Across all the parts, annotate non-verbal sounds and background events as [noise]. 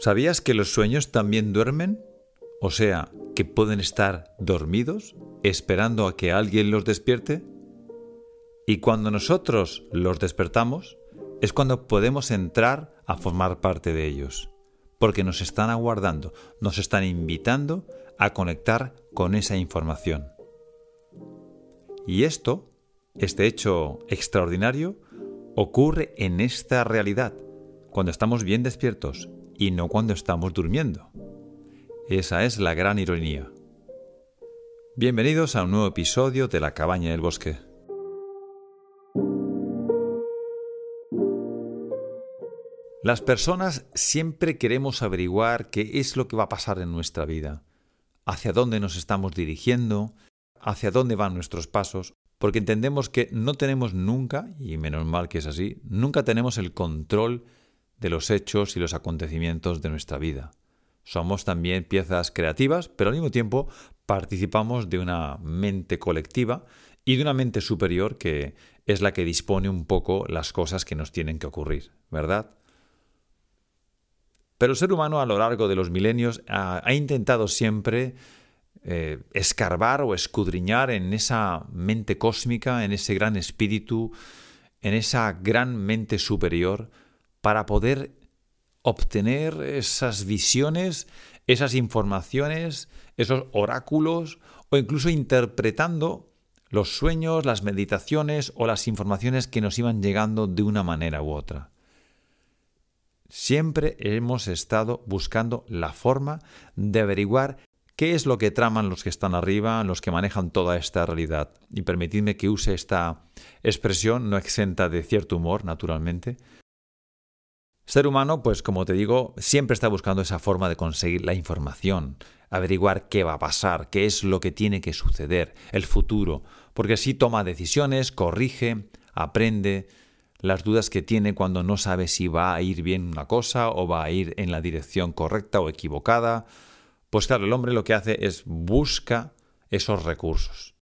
¿Sabías que los sueños también duermen? O sea, que pueden estar dormidos esperando a que alguien los despierte. Y cuando nosotros los despertamos, es cuando podemos entrar a formar parte de ellos, porque nos están aguardando, nos están invitando a conectar con esa información. Y esto, este hecho extraordinario, ocurre en esta realidad, cuando estamos bien despiertos y no cuando estamos durmiendo. Esa es la gran ironía. Bienvenidos a un nuevo episodio de La cabaña del bosque. Las personas siempre queremos averiguar qué es lo que va a pasar en nuestra vida, hacia dónde nos estamos dirigiendo, hacia dónde van nuestros pasos, porque entendemos que no tenemos nunca, y menos mal que es así, nunca tenemos el control de los hechos y los acontecimientos de nuestra vida. Somos también piezas creativas, pero al mismo tiempo participamos de una mente colectiva y de una mente superior que es la que dispone un poco las cosas que nos tienen que ocurrir, ¿verdad? Pero el ser humano a lo largo de los milenios ha, intentado siempre eh, escarbar o escudriñar en esa mente cósmica, en ese gran espíritu, en esa gran mente superior, para poder obtener esas visiones, esas informaciones, esos oráculos o incluso interpretando los sueños, las meditaciones o las informaciones que nos iban llegando de una manera u otra. Siempre hemos estado buscando la forma de averiguar qué es lo que traman los que están arriba, los que manejan toda esta realidad. Y permitidme que use esta expresión no exenta de cierto humor, naturalmente, ser humano, pues como te digo, siempre está buscando esa forma de conseguir la información, averiguar qué va a pasar, qué es lo que tiene que suceder, el futuro, porque así toma decisiones, corrige, aprende las dudas que tiene cuando no sabe si va a ir bien una cosa o va a ir en la dirección correcta o equivocada. Pues claro, el hombre lo que hace es busca esos recursos.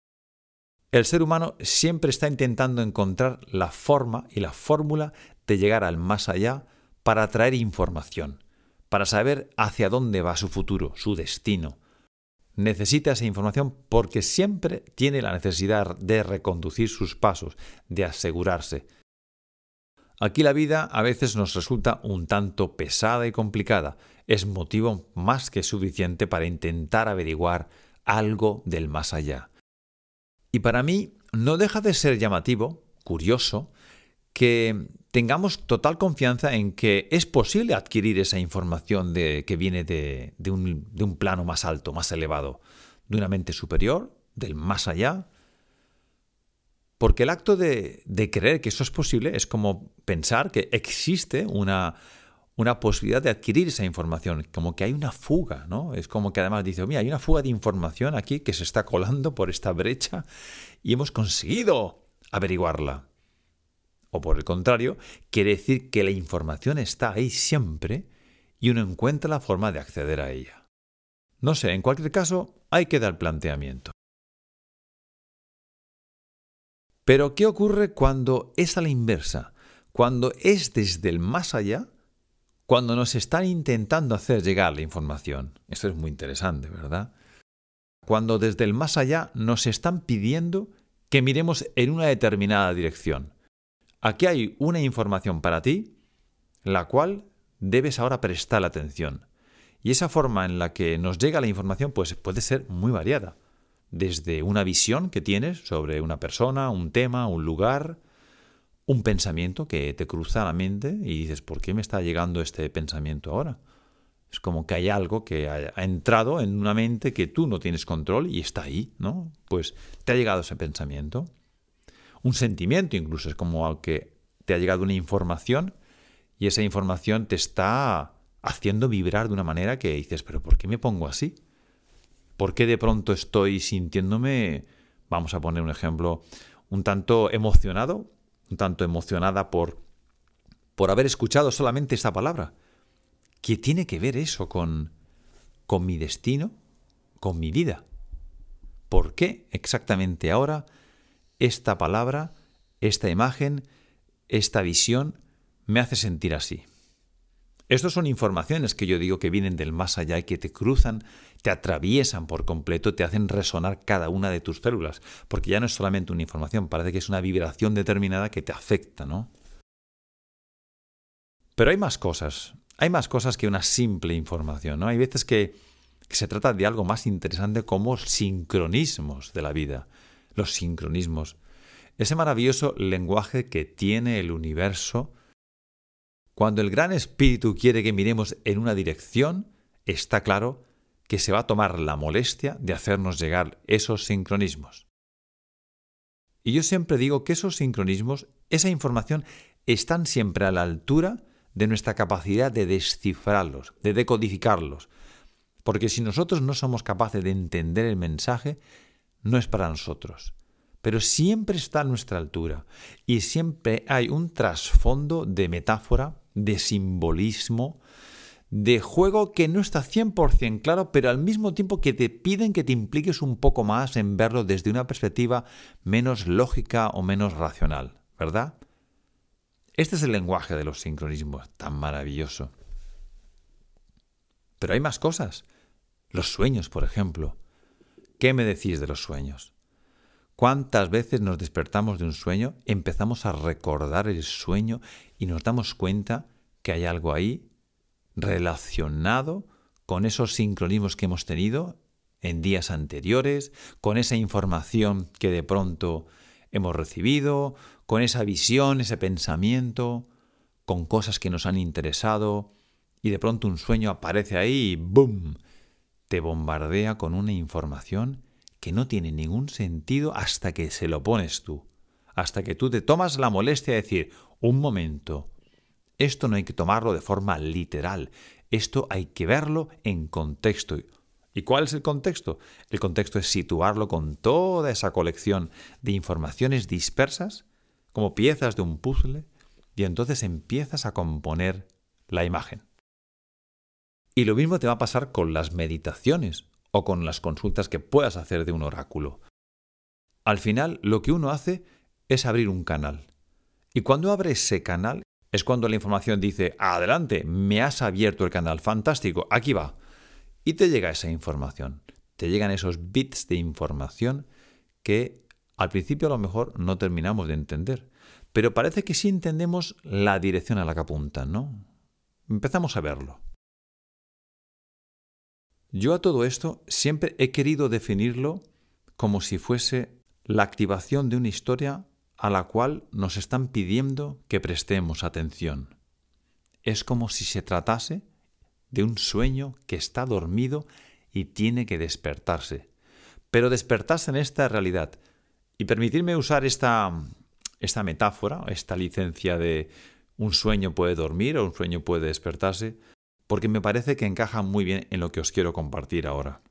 El ser humano siempre está intentando encontrar la forma y la fórmula de llegar al más allá para traer información, para saber hacia dónde va su futuro, su destino. Necesita esa información porque siempre tiene la necesidad de reconducir sus pasos, de asegurarse. Aquí la vida a veces nos resulta un tanto pesada y complicada. Es motivo más que suficiente para intentar averiguar algo del más allá. Y para mí no deja de ser llamativo, curioso, que tengamos total confianza en que es posible adquirir esa información de, que viene de, un, plano más alto, más elevado, de una mente superior, del más allá. Porque el acto de, creer que eso es posible es como pensar que existe una, una posibilidad de adquirir esa información, como que hay una fuga, ¿no? Es como que además dice, mira, hay una fuga de información aquí que se está colando por esta brecha y hemos conseguido averiguarla. O por el contrario, quiere decir que la información está ahí siempre y uno encuentra la forma de acceder a ella. No sé, en cualquier caso, hay que dar planteamiento. Pero, ¿qué ocurre cuando es a la inversa? Cuando es desde el más allá, cuando nos están intentando hacer llegar la información. Esto es muy interesante, ¿verdad? Cuando desde el más allá nos están pidiendo que miremos en una determinada dirección. Aquí hay una información para ti, la cual debes ahora prestar atención. Y esa forma en la que nos llega la información pues, puede ser muy variada. Desde una visión que tienes sobre una persona, un tema, un lugar, un pensamiento que te cruza la mente y dices, ¿por qué me está llegando este pensamiento ahora? Es como que hay algo que ha entrado en una mente que tú no tienes control y está ahí, ¿no? Pues te ha llegado ese pensamiento un sentimiento incluso, es como que te ha llegado una información y esa información te está haciendo vibrar de una manera que dices, pero ¿por qué me pongo así? ¿Por qué de pronto estoy sintiéndome, vamos a poner un ejemplo, un tanto emocionado, un tanto emocionada por, por haber escuchado solamente esta palabra? ¿Qué tiene que ver eso con, con mi destino, con mi vida? ¿Por qué exactamente ahora esta palabra, esta imagen, esta visión me hace sentir así. Estas son informaciones que yo digo que vienen del más allá y que te cruzan, te atraviesan por completo, te hacen resonar cada una de tus células, porque ya no es solamente una información, parece que es una vibración determinada que te afecta, ¿no? Pero hay más cosas, hay más cosas que una simple información, ¿no? Hay veces que, que se trata de algo más interesante como sincronismos de la vida, los sincronismos, ese maravilloso lenguaje que tiene el universo cuando el Gran Espíritu quiere que miremos en una dirección, está claro que se va a tomar la molestia de hacernos llegar esos sincronismos. Y yo siempre digo que esos sincronismos, esa información, están siempre a la altura de nuestra capacidad de descifrarlos, de decodificarlos. Porque si nosotros no somos capaces de entender el mensaje, no es para nosotros pero siempre está a nuestra altura y siempre hay un trasfondo de metáfora, de simbolismo, de juego que no está 100% claro, pero al mismo tiempo que te piden que te impliques un poco más en verlo desde una perspectiva menos lógica o menos racional, ¿verdad? Este es el lenguaje de los sincronismos, tan maravilloso. Pero hay más cosas. Los sueños, por ejemplo. ¿Qué me decís de los sueños? ¿Cuántas veces nos despertamos de un sueño, empezamos a recordar el sueño y nos damos cuenta que hay algo ahí relacionado con esos sincronismos que hemos tenido en días anteriores, con esa información que de pronto hemos recibido, con esa visión, ese pensamiento, con cosas que nos han interesado, y de pronto un sueño aparece ahí y ¡boom! Te bombardea con una información que no tiene ningún sentido hasta que se lo pones tú, hasta que tú te tomas la molestia de decir, un momento, esto no hay que tomarlo de forma literal, esto hay que verlo en contexto. ¿Y cuál es el contexto? El contexto es situarlo con toda esa colección de informaciones dispersas, como piezas de un puzzle, y entonces empiezas a componer la imagen. Y lo mismo te va a pasar con las meditaciones o con las consultas que puedas hacer de un oráculo. Al final, lo que uno hace es abrir un canal. Y cuando abre ese canal, es cuando la información dice, adelante, me has abierto el canal, fantástico, aquí va. Y te llega esa información, te llegan esos bits de información que al principio a lo mejor no terminamos de entender, pero parece que sí entendemos la dirección a la que apuntan, ¿no? Empezamos a verlo. Yo a todo esto siempre he querido definirlo como si fuese la activación de una historia a la cual nos están pidiendo que prestemos atención. Es como si se tratase de un sueño que está dormido y tiene que despertarse. Pero despertarse en esta realidad. Y permitirme usar esta, esta metáfora, esta licencia de un sueño puede dormir o un sueño puede despertarse, porque me parece que encaja muy bien en lo que os quiero compartir ahora.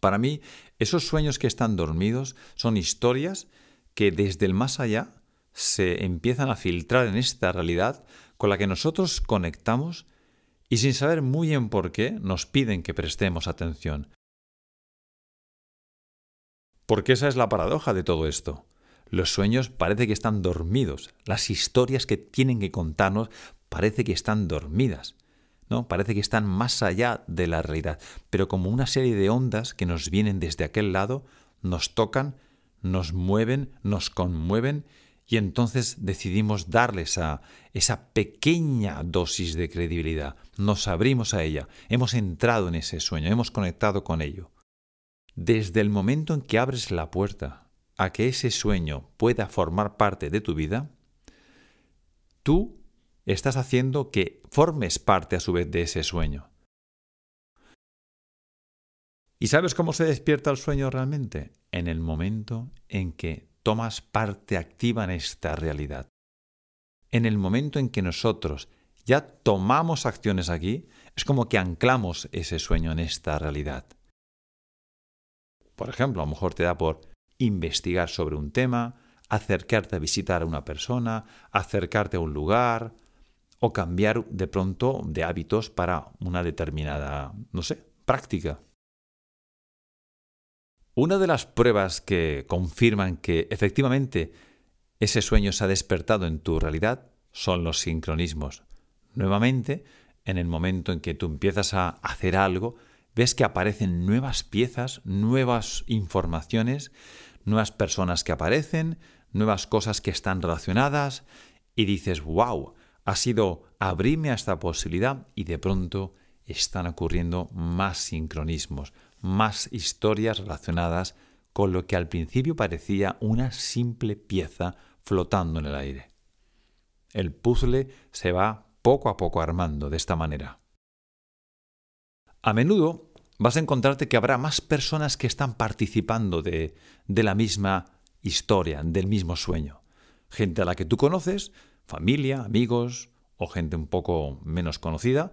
Para mí, esos sueños que están dormidos son historias que desde el más allá se empiezan a filtrar en esta realidad con la que nosotros conectamos y sin saber muy bien por qué nos piden que prestemos atención. Porque esa es la paradoja de todo esto. Los sueños parece que están dormidos, las historias que tienen que contarnos parece que están dormidas, ¿no? Parece que están más allá de la realidad, pero como una serie de ondas que nos vienen desde aquel lado, nos tocan, nos mueven, nos conmueven y entonces decidimos darles a esa pequeña dosis de credibilidad. Nos abrimos a ella, hemos entrado en ese sueño, hemos conectado con ello. Desde el momento en que abres la puerta a que ese sueño pueda formar parte de tu vida, tú estás haciendo que formes parte a su vez de ese sueño. ¿Y sabes cómo se despierta el sueño realmente? En el momento en que tomas parte activa en esta realidad. En el momento en que nosotros ya tomamos acciones aquí, es como que anclamos ese sueño en esta realidad. Por ejemplo, a lo mejor te da por investigar sobre un tema, acercarte a visitar a una persona, acercarte a un lugar, o cambiar de pronto de hábitos para una determinada, no sé, práctica. Una de las pruebas que confirman que efectivamente ese sueño se ha despertado en tu realidad son los sincronismos. nuevamente, en el momento en que tú empiezas a hacer algo, ves que aparecen nuevas piezas, nuevas informaciones, nuevas personas que aparecen, nuevas cosas que están relacionadas, y dices, wow, ha sido abrirme a esta posibilidad y de pronto están ocurriendo más sincronismos, más historias relacionadas con lo que al principio parecía una simple pieza flotando en el aire. El puzzle se va poco a poco armando de esta manera. A menudo vas a encontrarte que habrá más personas que están participando de, de la misma historia, del mismo sueño. Gente a la que tú conoces, familia, amigos o gente un poco menos conocida,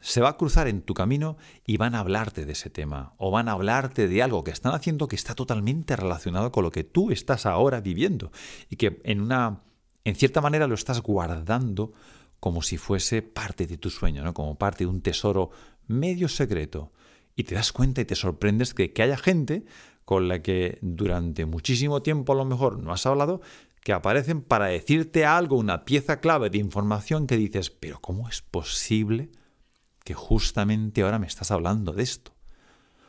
se va a cruzar en tu camino y van a hablarte de ese tema o van a hablarte de algo que están haciendo que está totalmente relacionado con lo que tú estás ahora viviendo y que en una en cierta manera lo estás guardando como si fuese parte de tu sueño, ¿no? como parte de un tesoro medio secreto. Y te das cuenta y te sorprendes de que haya gente con la que durante muchísimo tiempo a lo mejor no has hablado, que aparecen para decirte algo, una pieza clave de información que dices, pero ¿cómo es posible? que justamente ahora me estás hablando de esto?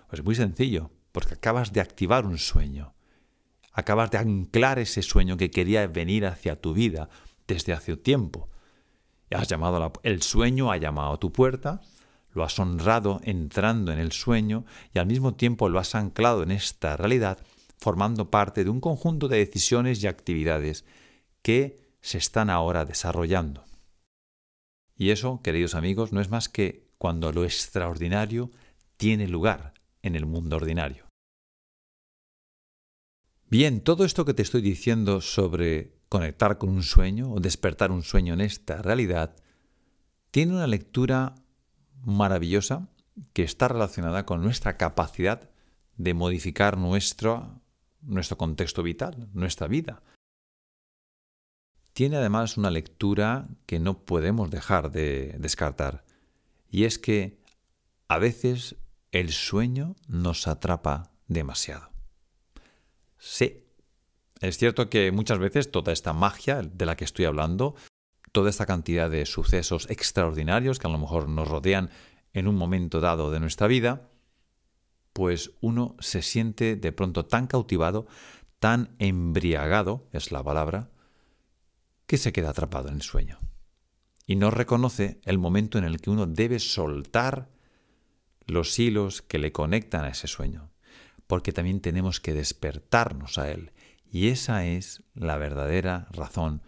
Pues muy sencillo, porque acabas de activar un sueño. Acabas de anclar ese sueño que quería venir hacia tu vida desde hace tiempo. Has llamado el sueño ha llamado a tu puerta, lo has honrado entrando en el sueño y al mismo tiempo lo has anclado en esta realidad, formando parte de un conjunto de decisiones y actividades que se están ahora desarrollando. Y eso, queridos amigos, no es más que cuando lo extraordinario tiene lugar en el mundo ordinario. Bien, todo esto que te estoy diciendo sobre conectar con un sueño o despertar un sueño en esta realidad, tiene una lectura maravillosa que está relacionada con nuestra capacidad de modificar nuestro, nuestro contexto vital, nuestra vida. Tiene además una lectura que no podemos dejar de descartar. Y es que a veces el sueño nos atrapa demasiado. Sí, es cierto que muchas veces toda esta magia de la que estoy hablando, toda esta cantidad de sucesos extraordinarios que a lo mejor nos rodean en un momento dado de nuestra vida, pues uno se siente de pronto tan cautivado, tan embriagado, es la palabra, que se queda atrapado en el sueño y no reconoce el momento en el que uno debe soltar los hilos que le conectan a ese sueño, porque también tenemos que despertarnos a él. Y esa es la verdadera razón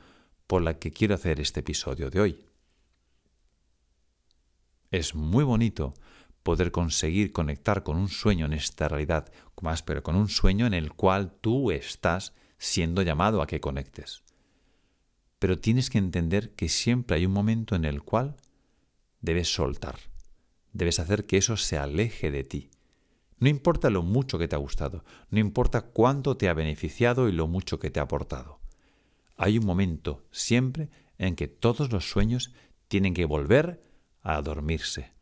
por la que quiero hacer este episodio de hoy. Es muy bonito poder conseguir conectar con un sueño en esta realidad, más pero con un sueño en el cual tú estás siendo llamado a que conectes. Pero tienes que entender que siempre hay un momento en el cual debes soltar, debes hacer que eso se aleje de ti. No importa lo mucho que te ha gustado, no importa cuánto te ha beneficiado y lo mucho que te ha aportado. Hay un momento siempre en que todos los sueños tienen que volver a dormirse,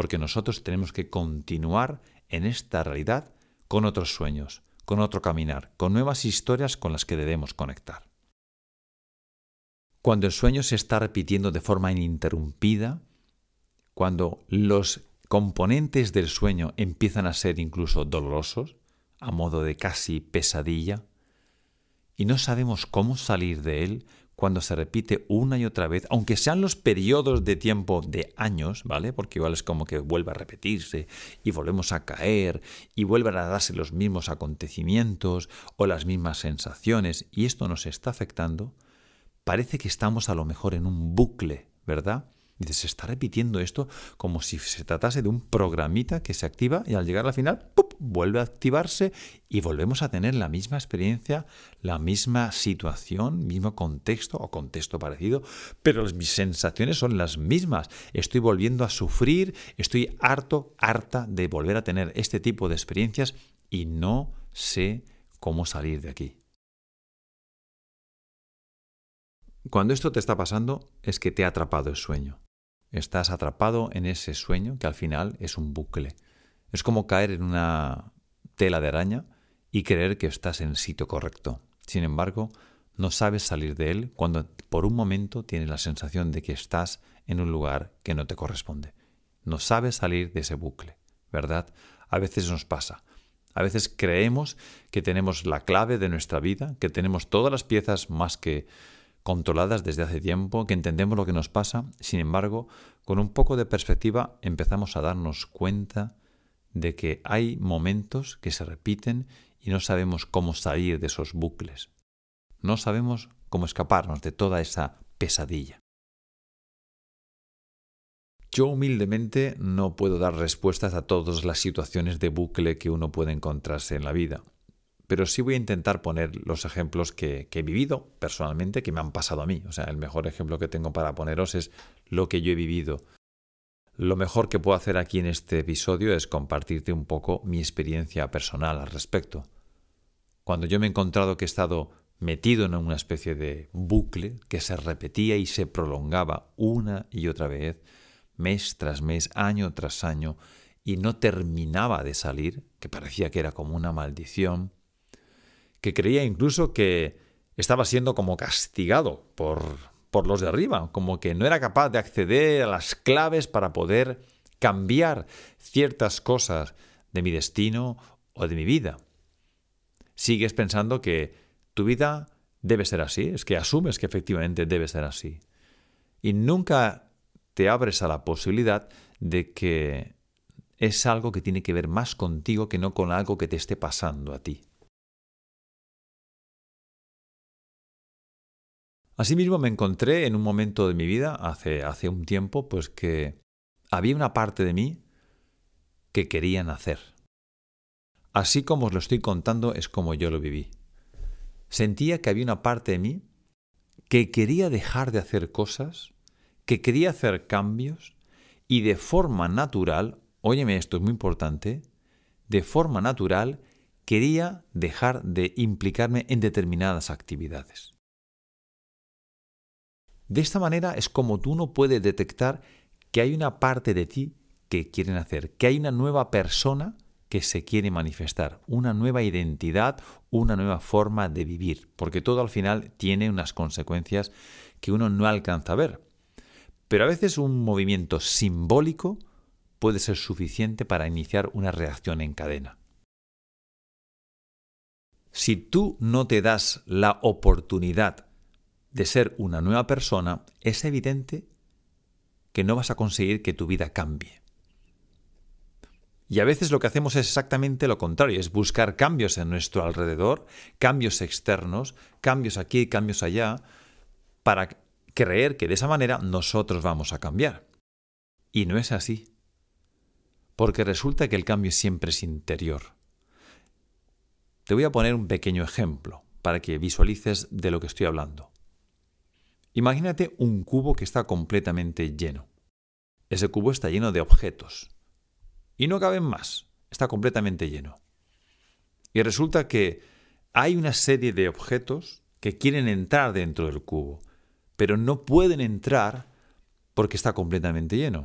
porque nosotros tenemos que continuar en esta realidad con otros sueños, con otro caminar, con nuevas historias con las que debemos conectar. Cuando el sueño se está repitiendo de forma ininterrumpida, cuando los componentes del sueño empiezan a ser incluso dolorosos, a modo de casi pesadilla, y no sabemos cómo salir de él cuando se repite una y otra vez, aunque sean los periodos de tiempo de años, ¿vale? Porque igual es como que vuelve a repetirse y volvemos a caer y vuelven a darse los mismos acontecimientos o las mismas sensaciones y esto nos está afectando, parece que estamos a lo mejor en un bucle, ¿verdad? Se está repitiendo esto como si se tratase de un programita que se activa y al llegar al final, vuelve a activarse y volvemos a tener la misma experiencia, la misma situación, mismo contexto o contexto parecido, pero mis sensaciones son las mismas. Estoy volviendo a sufrir, estoy harto, harta de volver a tener este tipo de experiencias y no sé cómo salir de aquí. Cuando esto te está pasando es que te ha atrapado el sueño. Estás atrapado en ese sueño que al final es un bucle. Es como caer en una tela de araña y creer que estás en el sitio correcto. Sin embargo, no sabes salir de él cuando por un momento tienes la sensación de que estás en un lugar que no te corresponde. No sabes salir de ese bucle, ¿verdad? A veces nos pasa. A veces creemos que tenemos la clave de nuestra vida, que tenemos todas las piezas más que controladas desde hace tiempo, que entendemos lo que nos pasa. Sin embargo, con un poco de perspectiva empezamos a darnos cuenta de que hay momentos que se repiten y no sabemos cómo salir de esos bucles. No sabemos cómo escaparnos de toda esa pesadilla. Yo humildemente no puedo dar respuestas a todas las situaciones de bucle que uno puede encontrarse en la vida, pero sí voy a intentar poner los ejemplos que, he vivido personalmente, que me han pasado a mí. O sea, el mejor ejemplo que tengo para poneros es lo que yo he vivido. Lo mejor que puedo hacer aquí en este episodio es compartirte un poco mi experiencia personal al respecto. Cuando yo me he encontrado que he estado metido en una especie de bucle que se repetía y se prolongaba una y otra vez, mes tras mes, año tras año, y no terminaba de salir, que parecía que era como una maldición, que creía incluso que estaba siendo como castigado por, por los de arriba, como que no era capaz de acceder a las claves para poder cambiar ciertas cosas de mi destino o de mi vida. Sigues pensando que tu vida debe ser así, es que asumes que efectivamente debe ser así. Y nunca te abres a la posibilidad de que es algo que tiene que ver más contigo que no con algo que te esté pasando a ti. Asimismo me encontré en un momento de mi vida, hace, hace un tiempo, pues que había una parte de mí que quería nacer. Así como os lo estoy contando es como yo lo viví. Sentía que había una parte de mí que quería dejar de hacer cosas que quería hacer cambios y de forma natural, óyeme esto es muy importante, de forma natural quería dejar de implicarme en determinadas actividades. De esta manera es como tú no puedes detectar que hay una parte de ti que quieren hacer, que hay una nueva persona que se quiere manifestar, una nueva identidad, una nueva forma de vivir, porque todo al final tiene unas consecuencias que uno no alcanza a ver. Pero a veces un movimiento simbólico puede ser suficiente para iniciar una reacción en cadena. Si tú no te das la oportunidad de ser una nueva persona, es evidente que no vas a conseguir que tu vida cambie. Y a veces lo que hacemos es exactamente lo contrario, es buscar cambios en nuestro alrededor, cambios externos, cambios aquí, cambios allá, para creer que de esa manera nosotros vamos a cambiar. Y no es así. Porque resulta que el cambio siempre es interior. Te voy a poner un pequeño ejemplo para que visualices de lo que estoy hablando. Imagínate un cubo que está completamente lleno. Ese cubo está lleno de objetos. Y no caben más. Está completamente lleno. Y resulta que hay una serie de objetos que quieren entrar dentro del cubo pero no pueden entrar porque está completamente lleno.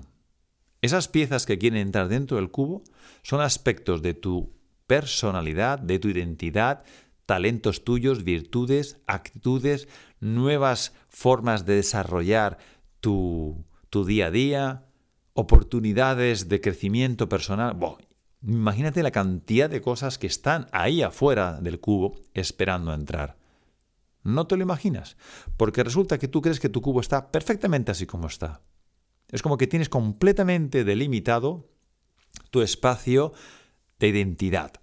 Esas piezas que quieren entrar dentro del cubo son aspectos de tu personalidad, de tu identidad, talentos tuyos, virtudes, actitudes, nuevas formas de desarrollar tu, tu día a día, oportunidades de crecimiento personal. imagínate la cantidad de cosas que están ahí afuera del cubo esperando entrar. No te lo imaginas, porque resulta que tú crees que tu cubo está perfectamente así como está. Es como que tienes completamente delimitado tu espacio de identidad.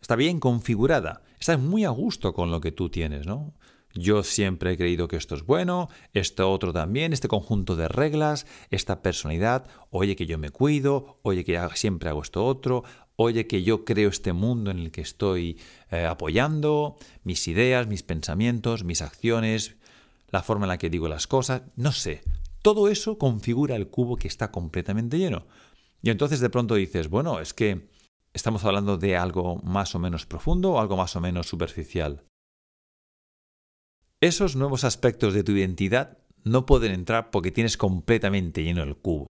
Está bien configurada, estás muy a gusto con lo que tú tienes, ¿no? Yo siempre he creído que esto es bueno, esto otro también, este conjunto de reglas, esta personalidad, oye que yo me cuido, oye que siempre hago esto otro, oye que yo creo este mundo en el que estoy eh, apoyando, mis ideas, mis pensamientos, mis acciones, la forma en la que digo las cosas, no sé. Todo eso configura el cubo que está completamente lleno. Y entonces de pronto dices, bueno, es que estamos hablando de algo más o menos profundo o algo más o menos superficial. Esos nuevos aspectos de tu identidad no pueden entrar porque tienes completamente lleno el cubo.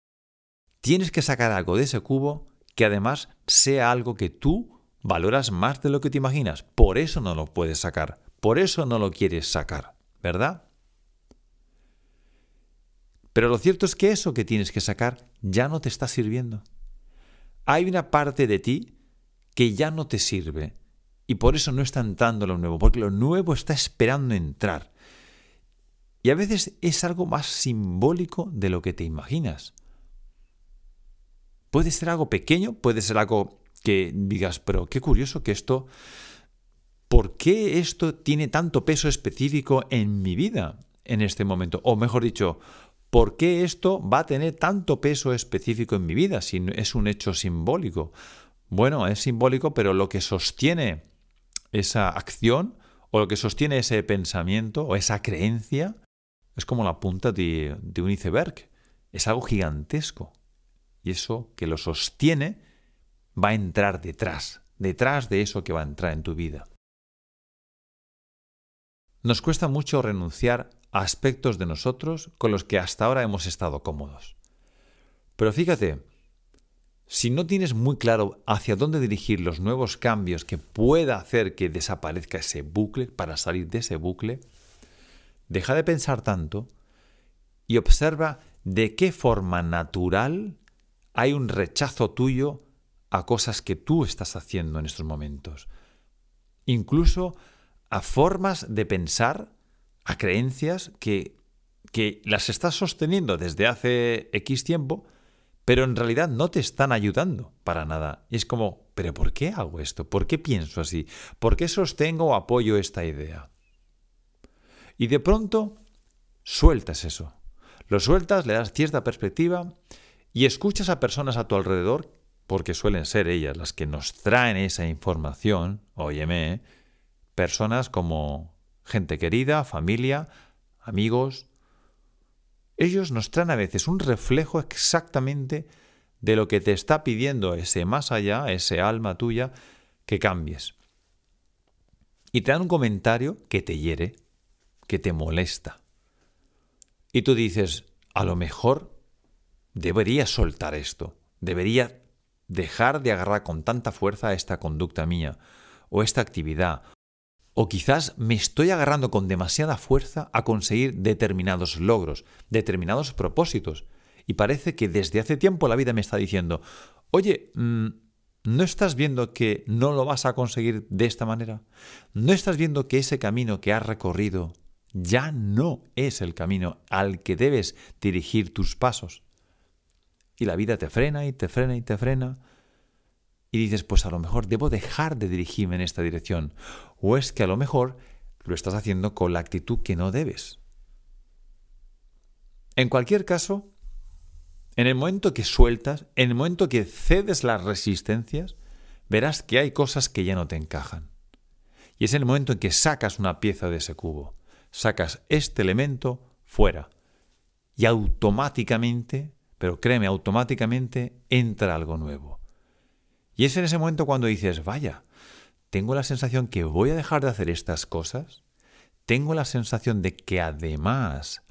Tienes que sacar algo de ese cubo que además sea algo que tú valoras más de lo que te imaginas. Por eso no lo puedes sacar, por eso no lo quieres sacar, ¿verdad? Pero lo cierto es que eso que tienes que sacar ya no te está sirviendo. Hay una parte de ti que ya no te sirve y por eso no está entrando lo nuevo, porque lo nuevo está esperando entrar. Y a veces es algo más simbólico de lo que te imaginas. Puede ser algo pequeño, puede ser algo que digas, pero qué curioso que esto, ¿por qué esto tiene tanto peso específico en mi vida en este momento? O mejor dicho, ¿por qué esto va a tener tanto peso específico en mi vida si es un hecho simbólico? Bueno, es simbólico, pero lo que sostiene esa acción o lo que sostiene ese pensamiento o esa creencia es como la punta de, un iceberg. Es algo gigantesco. Y eso que lo sostiene va a entrar detrás, detrás de eso que va a entrar en tu vida. Nos cuesta mucho renunciar aspectos de nosotros con los que hasta ahora hemos estado cómodos. Pero fíjate, si no tienes muy claro hacia dónde dirigir los nuevos cambios que pueda hacer que desaparezca ese bucle, para salir de ese bucle, deja de pensar tanto y observa de qué forma natural hay un rechazo tuyo a cosas que tú estás haciendo en estos momentos. Incluso a formas de pensar a creencias que, que las estás sosteniendo desde hace X tiempo, pero en realidad no te están ayudando para nada. Y es como, ¿pero por qué hago esto? ¿Por qué pienso así? ¿Por qué sostengo o apoyo esta idea? Y de pronto sueltas eso. Lo sueltas, le das cierta perspectiva y escuchas a personas a tu alrededor, porque suelen ser ellas las que nos traen esa información, óyeme, personas como gente querida, familia, amigos. Ellos nos traen a veces un reflejo exactamente de lo que te está pidiendo ese más allá, ese alma tuya, que cambies. Y te dan un comentario que te hiere, que te molesta. Y tú dices, a lo mejor debería soltar esto, debería dejar de agarrar con tanta fuerza esta conducta mía, o esta actividad, o quizás me estoy agarrando con demasiada fuerza a conseguir determinados logros, determinados propósitos. Y parece que desde hace tiempo la vida me está diciendo, oye, mm, ¿no estás viendo que no lo vas a conseguir de esta manera? ¿No estás viendo que ese camino que has recorrido ya no es el camino al que debes dirigir tus pasos? Y la vida te frena y te frena y te frena y dices, pues a lo mejor debo dejar de dirigirme en esta dirección. O es que a lo mejor lo estás haciendo con la actitud que no debes. En cualquier caso, en el momento que sueltas, en el momento que cedes las resistencias, verás que hay cosas que ya no te encajan. Y es el momento en que sacas una pieza de ese cubo, sacas este elemento fuera y automáticamente, pero créeme, automáticamente entra algo nuevo. Y es en ese momento cuando dices, vaya, tengo la sensación que voy a dejar de hacer estas cosas, tengo la sensación de que además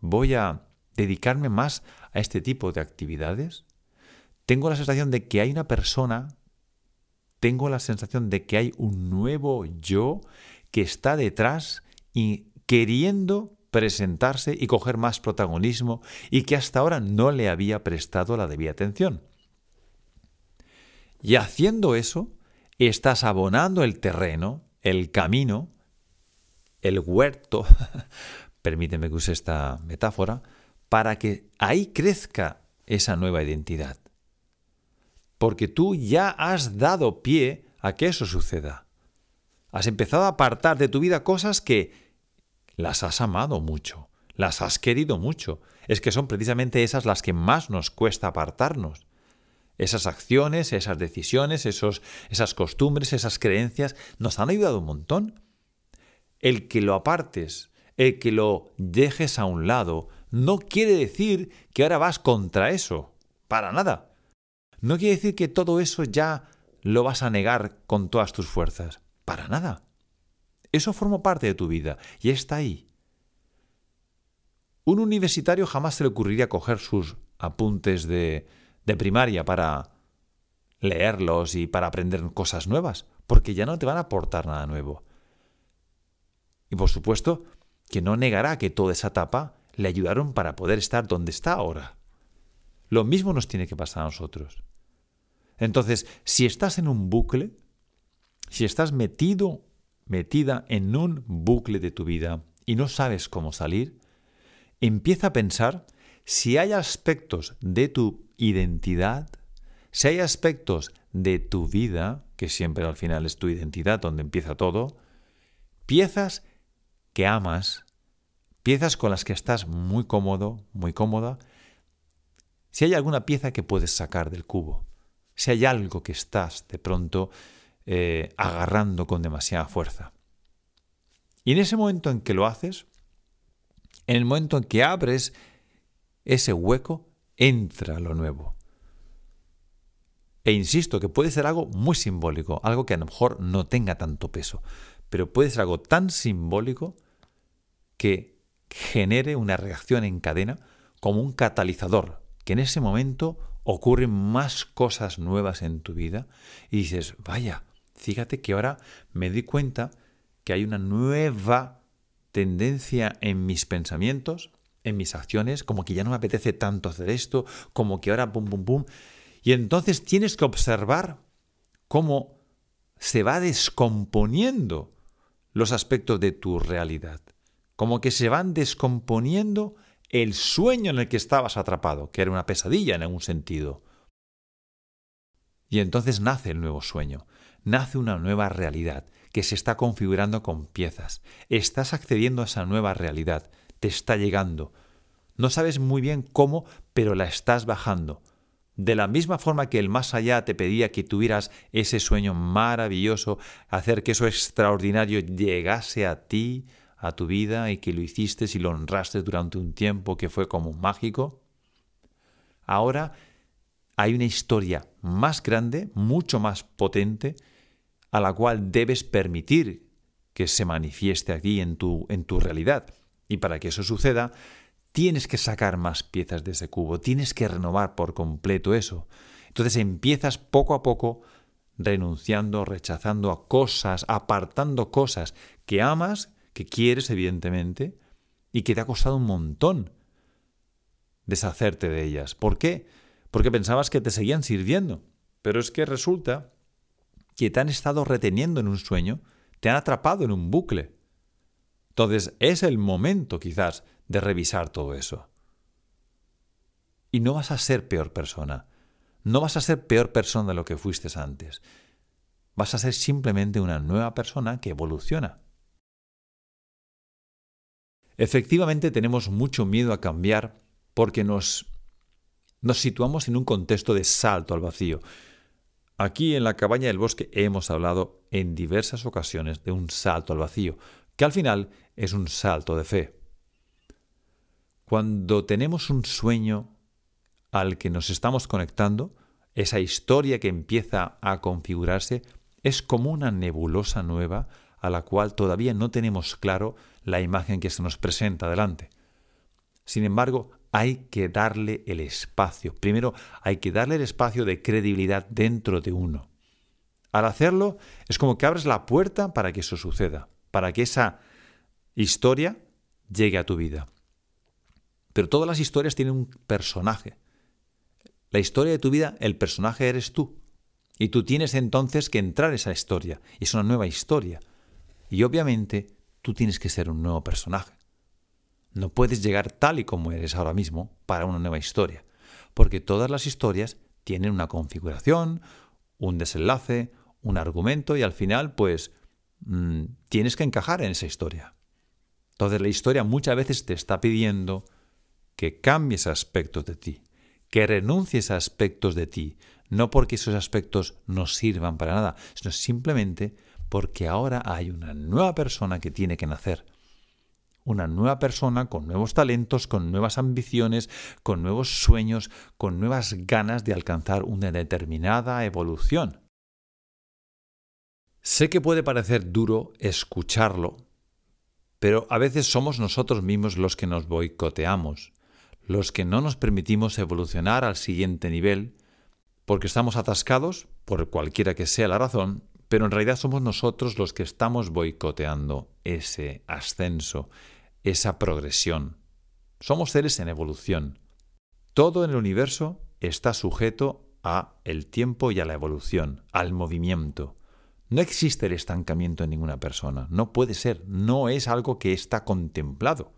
voy a dedicarme más a este tipo de actividades, tengo la sensación de que hay una persona, tengo la sensación de que hay un nuevo yo que está detrás y queriendo presentarse y coger más protagonismo y que hasta ahora no le había prestado la debida atención. Y haciendo eso, estás abonando el terreno, el camino, el huerto, [laughs] permíteme que use esta metáfora, para que ahí crezca esa nueva identidad. Porque tú ya has dado pie a que eso suceda. Has empezado a apartar de tu vida cosas que las has amado mucho, las has querido mucho. Es que son precisamente esas las que más nos cuesta apartarnos. Esas acciones, esas decisiones, esos, esas costumbres, esas creencias nos han ayudado un montón. El que lo apartes, el que lo dejes a un lado, no quiere decir que ahora vas contra eso. Para nada. No quiere decir que todo eso ya lo vas a negar con todas tus fuerzas. Para nada. Eso forma parte de tu vida y está ahí. Un universitario jamás se le ocurriría coger sus apuntes de, de primaria para leerlos y para aprender cosas nuevas, porque ya no te van a aportar nada nuevo. Y por supuesto que no negará que toda esa etapa le ayudaron para poder estar donde está ahora. Lo mismo nos tiene que pasar a nosotros. Entonces, si estás en un bucle, si estás metido, metida en un bucle de tu vida y no sabes cómo salir, empieza a pensar si hay aspectos de tu identidad, si hay aspectos de tu vida, que siempre al final es tu identidad donde empieza todo, piezas que amas, piezas con las que estás muy cómodo, muy cómoda, si hay alguna pieza que puedes sacar del cubo, si hay algo que estás de pronto eh, agarrando con demasiada fuerza. Y en ese momento en que lo haces, en el momento en que abres ese hueco, entra lo nuevo. E insisto que puede ser algo muy simbólico, algo que a lo mejor no tenga tanto peso, pero puede ser algo tan simbólico que genere una reacción en cadena como un catalizador, que en ese momento ocurren más cosas nuevas en tu vida y dices, vaya, fíjate que ahora me di cuenta que hay una nueva tendencia en mis pensamientos, en mis acciones, como que ya no me apetece tanto hacer esto, como que ahora pum, pum, pum. Y entonces tienes que observar cómo se va descomponiendo los aspectos de tu realidad, como que se van descomponiendo el sueño en el que estabas atrapado, que era una pesadilla en algún sentido. Y entonces nace el nuevo sueño, nace una nueva realidad que se está configurando con piezas. Estás accediendo a esa nueva realidad, te está llegando. No sabes muy bien cómo, pero la estás bajando. De la misma forma que el más allá te pedía que tuvieras ese sueño maravilloso, hacer que eso extraordinario llegase a ti, a tu vida, y que lo hiciste y lo honraste durante un tiempo que fue como mágico, ahora hay una historia más grande, mucho más potente, a la cual debes permitir que se manifieste aquí en tu, en tu realidad. Y para que eso suceda, tienes que sacar más piezas de ese cubo, tienes que renovar por completo eso. Entonces empiezas poco a poco renunciando, rechazando a cosas, apartando cosas que amas, que quieres evidentemente, y que te ha costado un montón deshacerte de ellas. ¿Por qué? Porque pensabas que te seguían sirviendo, pero es que resulta que te han estado reteniendo en un sueño, te han atrapado en un bucle. Entonces es el momento quizás de revisar todo eso. Y no vas a ser peor persona. No vas a ser peor persona de lo que fuiste antes. Vas a ser simplemente una nueva persona que evoluciona. Efectivamente tenemos mucho miedo a cambiar porque nos, nos situamos en un contexto de salto al vacío. Aquí en la cabaña del bosque hemos hablado en diversas ocasiones de un salto al vacío, que al final es un salto de fe. Cuando tenemos un sueño al que nos estamos conectando, esa historia que empieza a configurarse es como una nebulosa nueva a la cual todavía no tenemos claro la imagen que se nos presenta delante. Sin embargo, hay que darle el espacio. Primero, hay que darle el espacio de credibilidad dentro de uno. Al hacerlo, es como que abres la puerta para que eso suceda, para que esa historia llegue a tu vida. Pero todas las historias tienen un personaje. La historia de tu vida, el personaje eres tú. Y tú tienes entonces que entrar en esa historia. Y es una nueva historia. Y obviamente tú tienes que ser un nuevo personaje. No puedes llegar tal y como eres ahora mismo para una nueva historia. Porque todas las historias tienen una configuración, un desenlace, un argumento y al final pues mm, tienes que encajar en esa historia. Entonces la historia muchas veces te está pidiendo que cambies aspectos de ti, que renuncies a aspectos de ti, no porque esos aspectos no sirvan para nada, sino simplemente porque ahora hay una nueva persona que tiene que nacer. Una nueva persona con nuevos talentos, con nuevas ambiciones, con nuevos sueños, con nuevas ganas de alcanzar una determinada evolución. Sé que puede parecer duro escucharlo, pero a veces somos nosotros mismos los que nos boicoteamos, los que no nos permitimos evolucionar al siguiente nivel, porque estamos atascados, por cualquiera que sea la razón, pero en realidad somos nosotros los que estamos boicoteando ese ascenso, esa progresión. Somos seres en evolución. Todo en el universo está sujeto a el tiempo y a la evolución, al movimiento. No existe el estancamiento en ninguna persona, no puede ser, no es algo que está contemplado.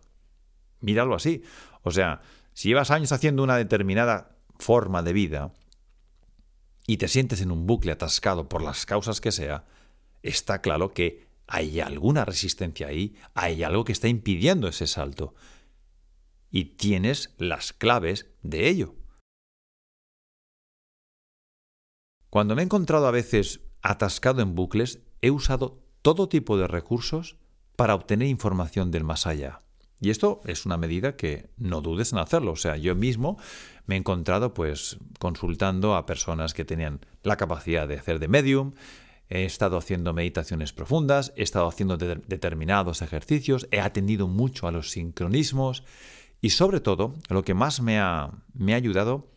Míralo así. O sea, si llevas años haciendo una determinada forma de vida y te sientes en un bucle atascado por las causas que sea, está claro que hay alguna resistencia ahí, hay algo que está impidiendo ese salto. Y tienes las claves de ello. Cuando me he encontrado a veces atascado en bucles, he usado todo tipo de recursos para obtener información del más allá. Y esto es una medida que no dudes en hacerlo. O sea, yo mismo me he encontrado pues consultando a personas que tenían la capacidad de hacer de medium, he estado haciendo meditaciones profundas, he estado haciendo determinados ejercicios, he atendido mucho a los sincronismos y sobre todo lo que más me ha, me ha ayudado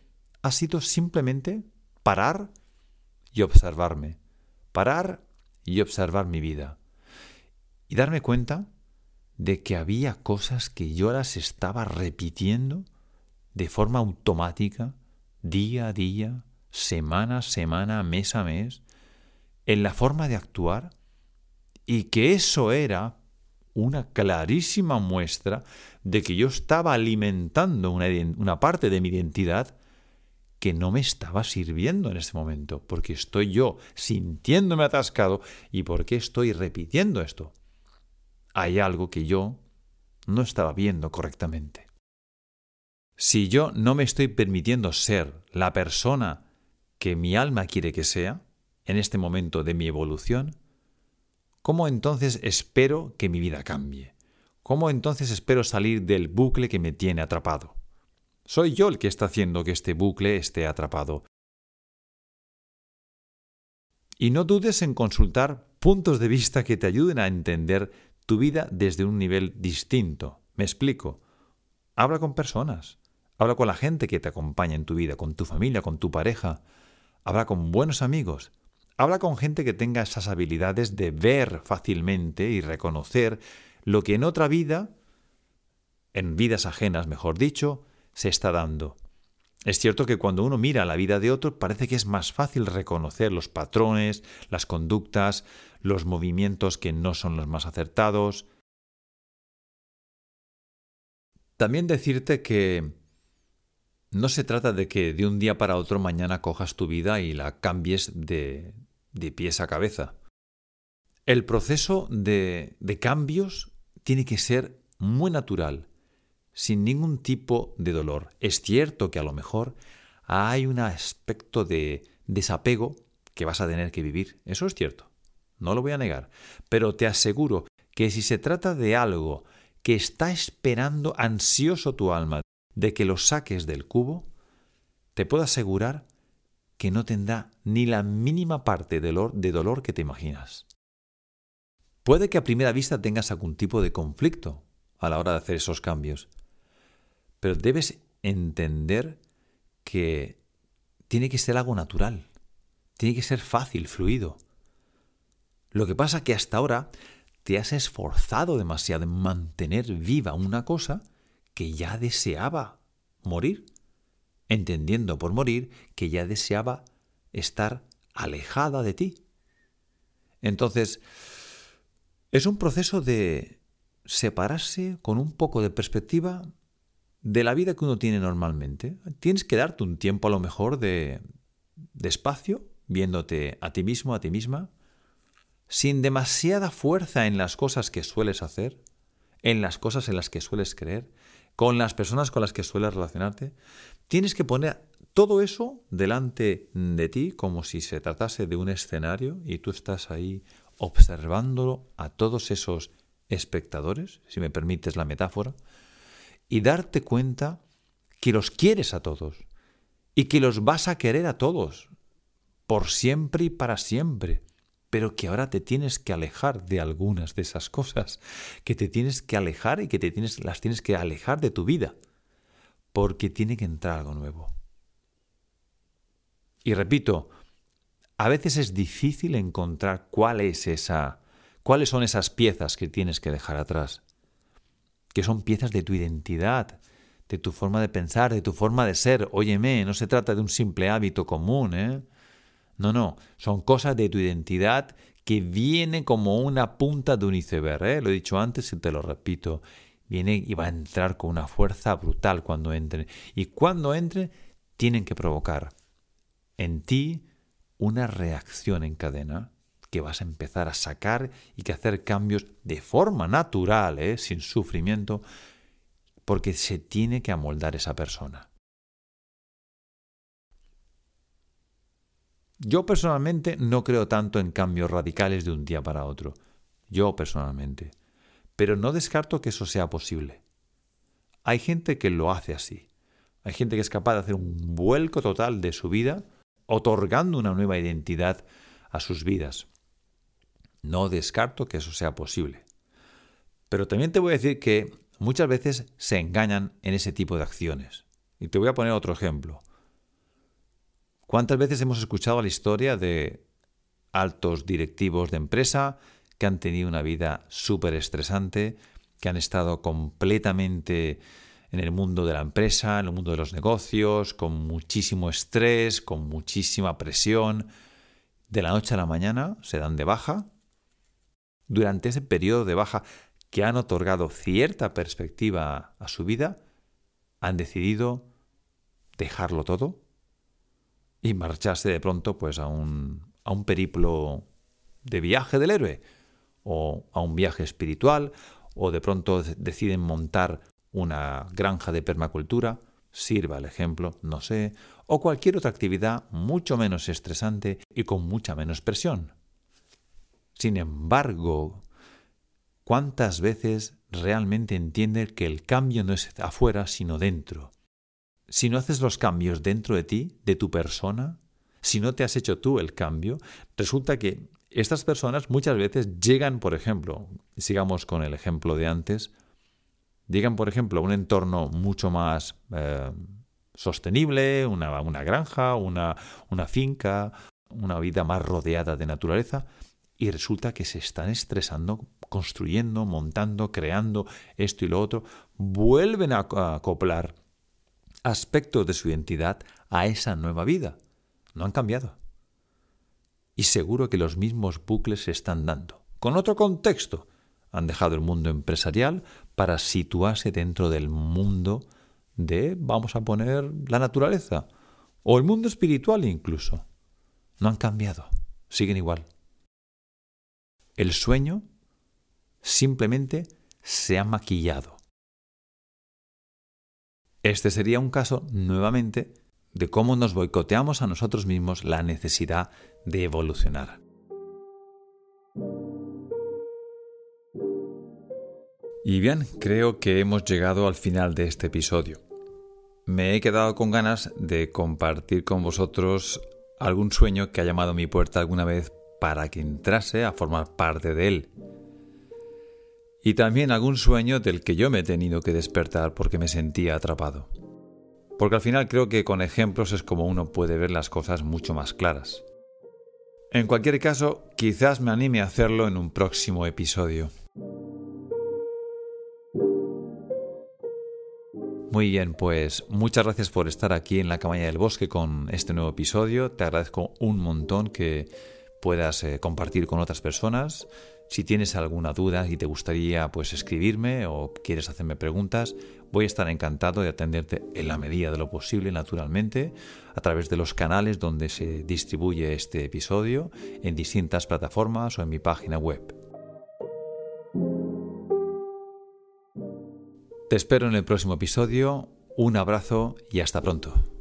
ha sido simplemente parar y observarme. Parar y observar mi vida. Y darme cuenta de que había cosas que yo las estaba repitiendo de forma automática, día a día, semana a semana, mes a mes, en la forma de actuar, y que eso era una clarísima muestra de que yo estaba alimentando una, una parte de mi identidad que no me estaba sirviendo en ese momento, porque estoy yo sintiéndome atascado y porque estoy repitiendo esto. Hay algo que yo no estaba viendo correctamente. Si yo no me estoy permitiendo ser la persona que mi alma quiere que sea, en este momento de mi evolución, ¿cómo entonces espero que mi vida cambie? ¿Cómo entonces espero salir del bucle que me tiene atrapado? Soy yo el que está haciendo que este bucle esté atrapado. Y no dudes en consultar puntos de vista que te ayuden a entender tu vida desde un nivel distinto. Me explico. Habla con personas. Habla con la gente que te acompaña en tu vida, con tu familia, con tu pareja. Habla con buenos amigos. Habla con gente que tenga esas habilidades de ver fácilmente y reconocer lo que en otra vida, en vidas ajenas, mejor dicho, se está dando. Es cierto que cuando uno mira la vida de otro parece que es más fácil reconocer los patrones, las conductas, los movimientos que no son los más acertados. También decirte que no se trata de que de un día para otro mañana cojas tu vida y la cambies de, de pies a cabeza. El proceso de, de cambios tiene que ser muy natural sin ningún tipo de dolor. Es cierto que a lo mejor hay un aspecto de desapego que vas a tener que vivir. Eso es cierto. No lo voy a negar. Pero te aseguro que si se trata de algo que está esperando ansioso tu alma de que lo saques del cubo, te puedo asegurar que no tendrá ni la mínima parte de dolor, que te imaginas. Puede que a primera vista tengas algún tipo de conflicto a la hora de hacer esos cambios, pero debes entender que tiene que ser algo natural, tiene que ser fácil, fluido. Lo que pasa es que hasta ahora te has esforzado demasiado en mantener viva una cosa que ya deseaba morir, entendiendo por morir que ya deseaba estar alejada de ti. Entonces, es un proceso de separarse con un poco de perspectiva de la vida que uno tiene normalmente. Tienes que darte un tiempo a lo mejor de, de espacio, viéndote a ti mismo, a ti misma, sin demasiada fuerza en las cosas que sueles hacer, en las cosas en las que sueles creer, con las personas con las que sueles relacionarte. Tienes que poner todo eso delante de ti como si se tratase de un escenario y tú estás ahí observándolo a todos esos espectadores, si me permites la metáfora, y darte cuenta que los quieres a todos y que los vas a querer a todos por siempre y para siempre, pero que ahora te tienes que alejar de algunas de esas cosas, que te tienes que alejar y que te tienes, las tienes que alejar de tu vida, porque tiene que entrar algo nuevo. Y repito, a veces es difícil encontrar cuál es esa, cuáles son esas piezas que tienes que dejar atrás que son piezas de tu identidad, de tu forma de pensar, de tu forma de ser. Óyeme, no se trata de un simple hábito común, ¿eh? No, no, son cosas de tu identidad que vienen como una punta de un iceberg, ¿eh? Lo he dicho antes y te lo repito. Viene y va a entrar con una fuerza brutal cuando entren. Y cuando entren, tienen que provocar en ti una reacción en cadena que vas a empezar a sacar y que hacer cambios de forma natural, ¿eh? sin sufrimiento, porque se tiene que amoldar esa persona. Yo personalmente no creo tanto en cambios radicales de un día para otro. Yo personalmente. Pero no descarto que eso sea posible. Hay gente que lo hace así. Hay gente que es capaz de hacer un vuelco total de su vida, otorgando una nueva identidad a sus vidas. No descarto que eso sea posible. Pero también te voy a decir que muchas veces se engañan en ese tipo de acciones. Y te voy a poner otro ejemplo. ¿Cuántas veces hemos escuchado la historia de altos directivos de empresa que han tenido una vida súper estresante, que han estado completamente en el mundo de la empresa, en el mundo de los negocios, con muchísimo estrés, con muchísima presión. De la noche a la mañana se dan de baja durante ese periodo de baja que han otorgado cierta perspectiva a su vida, han decidido dejarlo todo y marcharse de pronto pues a un, a un periplo de viaje del héroe o a un viaje espiritual o de pronto deciden montar una granja de permacultura, sirva el ejemplo, no sé, o cualquier otra actividad mucho menos estresante y con mucha menos presión. Sin embargo, ¿cuántas veces realmente entiende que el cambio no es afuera, sino dentro? Si no haces los cambios dentro de ti, de tu persona, si no te has hecho tú el cambio, resulta que estas personas muchas veces llegan, por ejemplo, sigamos con el ejemplo de antes, llegan, por ejemplo, a un entorno mucho más eh, sostenible, una, una granja, una, una finca, una vida más rodeada de naturaleza, y resulta que se están estresando, construyendo, montando, creando esto y lo otro, vuelven a acoplar aspectos de su identidad a esa nueva vida. No han cambiado. Y seguro que los mismos bucles se están dando. Con otro contexto, han dejado el mundo empresarial para situarse dentro del mundo de, vamos a poner, la naturaleza, o el mundo espiritual incluso. No han cambiado, siguen igual. El sueño simplemente se ha maquillado. Este sería un caso, nuevamente, de cómo nos boicoteamos a nosotros mismos la necesidad de evolucionar. Y bien, creo que hemos llegado al final de este episodio. Me he quedado con ganas de compartir con vosotros algún sueño que ha llamado a mi puerta alguna vez para que entrase a formar parte de él. Y también algún sueño del que yo me he tenido que despertar porque me sentía atrapado. Porque al final creo que con ejemplos es como uno puede ver las cosas mucho más claras. En cualquier caso, quizás me anime a hacerlo en un próximo episodio. Muy bien, pues muchas gracias por estar aquí en la cabaña del bosque con este nuevo episodio. Te agradezco un montón que puedas eh, compartir con otras personas. Si tienes alguna duda y te gustaría pues escribirme o quieres hacerme preguntas, voy a estar encantado de atenderte en la medida de lo posible, naturalmente, a través de los canales donde se distribuye este episodio, en distintas plataformas o en mi página web. Te espero en el próximo episodio. Un abrazo y hasta pronto.